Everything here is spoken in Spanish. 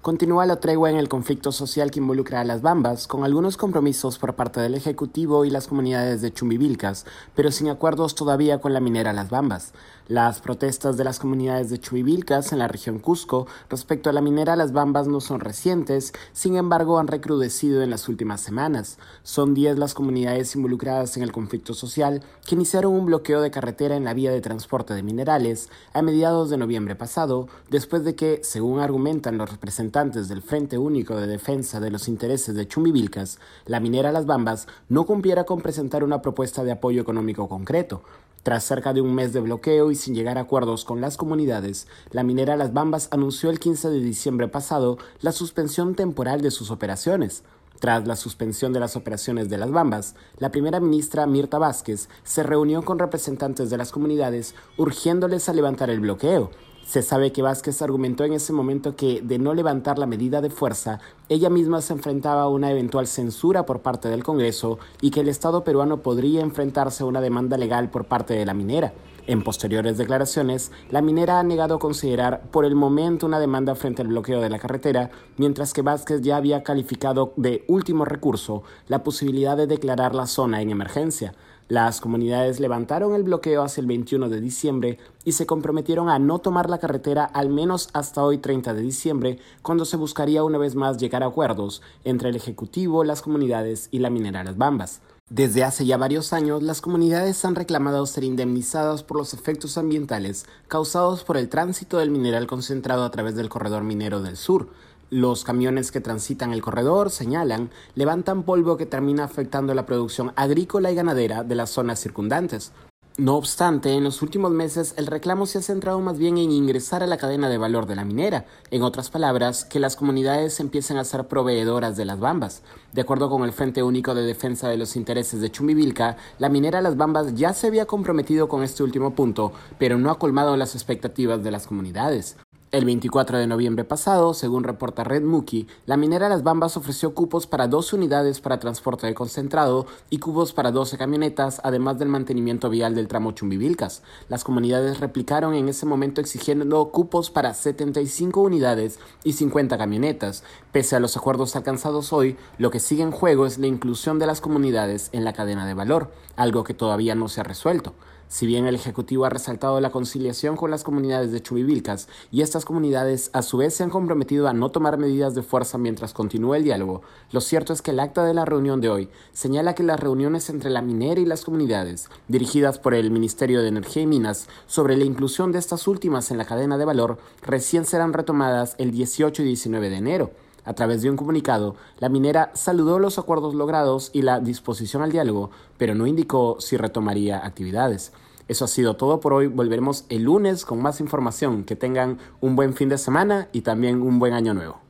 Continúa la tregua en el conflicto social que involucra a las Bambas, con algunos compromisos por parte del Ejecutivo y las comunidades de Chumbivilcas, pero sin acuerdos todavía con la minera Las Bambas. Las protestas de las comunidades de Chumbivilcas en la región Cusco respecto a la minera Las Bambas no son recientes, sin embargo han recrudecido en las últimas semanas. Son 10 las comunidades involucradas en el conflicto social que iniciaron un bloqueo de carretera en la vía de transporte de minerales a mediados de noviembre pasado, después de que, según argumentan los representantes representantes del Frente Único de Defensa de los Intereses de Chumbivilcas, la minera Las Bambas no cumpliera con presentar una propuesta de apoyo económico concreto. Tras cerca de un mes de bloqueo y sin llegar a acuerdos con las comunidades, la minera Las Bambas anunció el 15 de diciembre pasado la suspensión temporal de sus operaciones. Tras la suspensión de las operaciones de las Bambas, la primera ministra Mirta Vázquez se reunió con representantes de las comunidades urgiéndoles a levantar el bloqueo, se sabe que Vázquez argumentó en ese momento que, de no levantar la medida de fuerza, ella misma se enfrentaba a una eventual censura por parte del Congreso y que el Estado peruano podría enfrentarse a una demanda legal por parte de la minera. En posteriores declaraciones, la minera ha negado considerar por el momento una demanda frente al bloqueo de la carretera, mientras que Vázquez ya había calificado de último recurso la posibilidad de declarar la zona en emergencia. Las comunidades levantaron el bloqueo hacia el 21 de diciembre y se comprometieron a no tomar la carretera al menos hasta hoy 30 de diciembre, cuando se buscaría una vez más llegar a acuerdos entre el Ejecutivo, las comunidades y la minera Las Bambas. Desde hace ya varios años, las comunidades han reclamado ser indemnizadas por los efectos ambientales causados por el tránsito del mineral concentrado a través del corredor minero del sur. Los camiones que transitan el corredor, señalan, levantan polvo que termina afectando la producción agrícola y ganadera de las zonas circundantes. No obstante, en los últimos meses el reclamo se ha centrado más bien en ingresar a la cadena de valor de la minera, en otras palabras, que las comunidades empiecen a ser proveedoras de las bambas. De acuerdo con el Frente Único de Defensa de los Intereses de Chumbivilca, la minera Las Bambas ya se había comprometido con este último punto, pero no ha colmado las expectativas de las comunidades. El 24 de noviembre pasado, según reporta Red Muki, la minera Las Bambas ofreció cupos para 12 unidades para transporte de concentrado y cupos para 12 camionetas, además del mantenimiento vial del tramo Chumbivilcas. Las comunidades replicaron en ese momento exigiendo cupos para 75 unidades y 50 camionetas. Pese a los acuerdos alcanzados hoy, lo que sigue en juego es la inclusión de las comunidades en la cadena de valor, algo que todavía no se ha resuelto. Si bien el Ejecutivo ha resaltado la conciliación con las comunidades de Chubivilcas y estas comunidades a su vez se han comprometido a no tomar medidas de fuerza mientras continúe el diálogo, lo cierto es que el acta de la reunión de hoy señala que las reuniones entre la minera y las comunidades, dirigidas por el Ministerio de Energía y Minas sobre la inclusión de estas últimas en la cadena de valor, recién serán retomadas el 18 y 19 de enero. A través de un comunicado, la minera saludó los acuerdos logrados y la disposición al diálogo, pero no indicó si retomaría actividades. Eso ha sido todo por hoy. Volveremos el lunes con más información. Que tengan un buen fin de semana y también un buen año nuevo.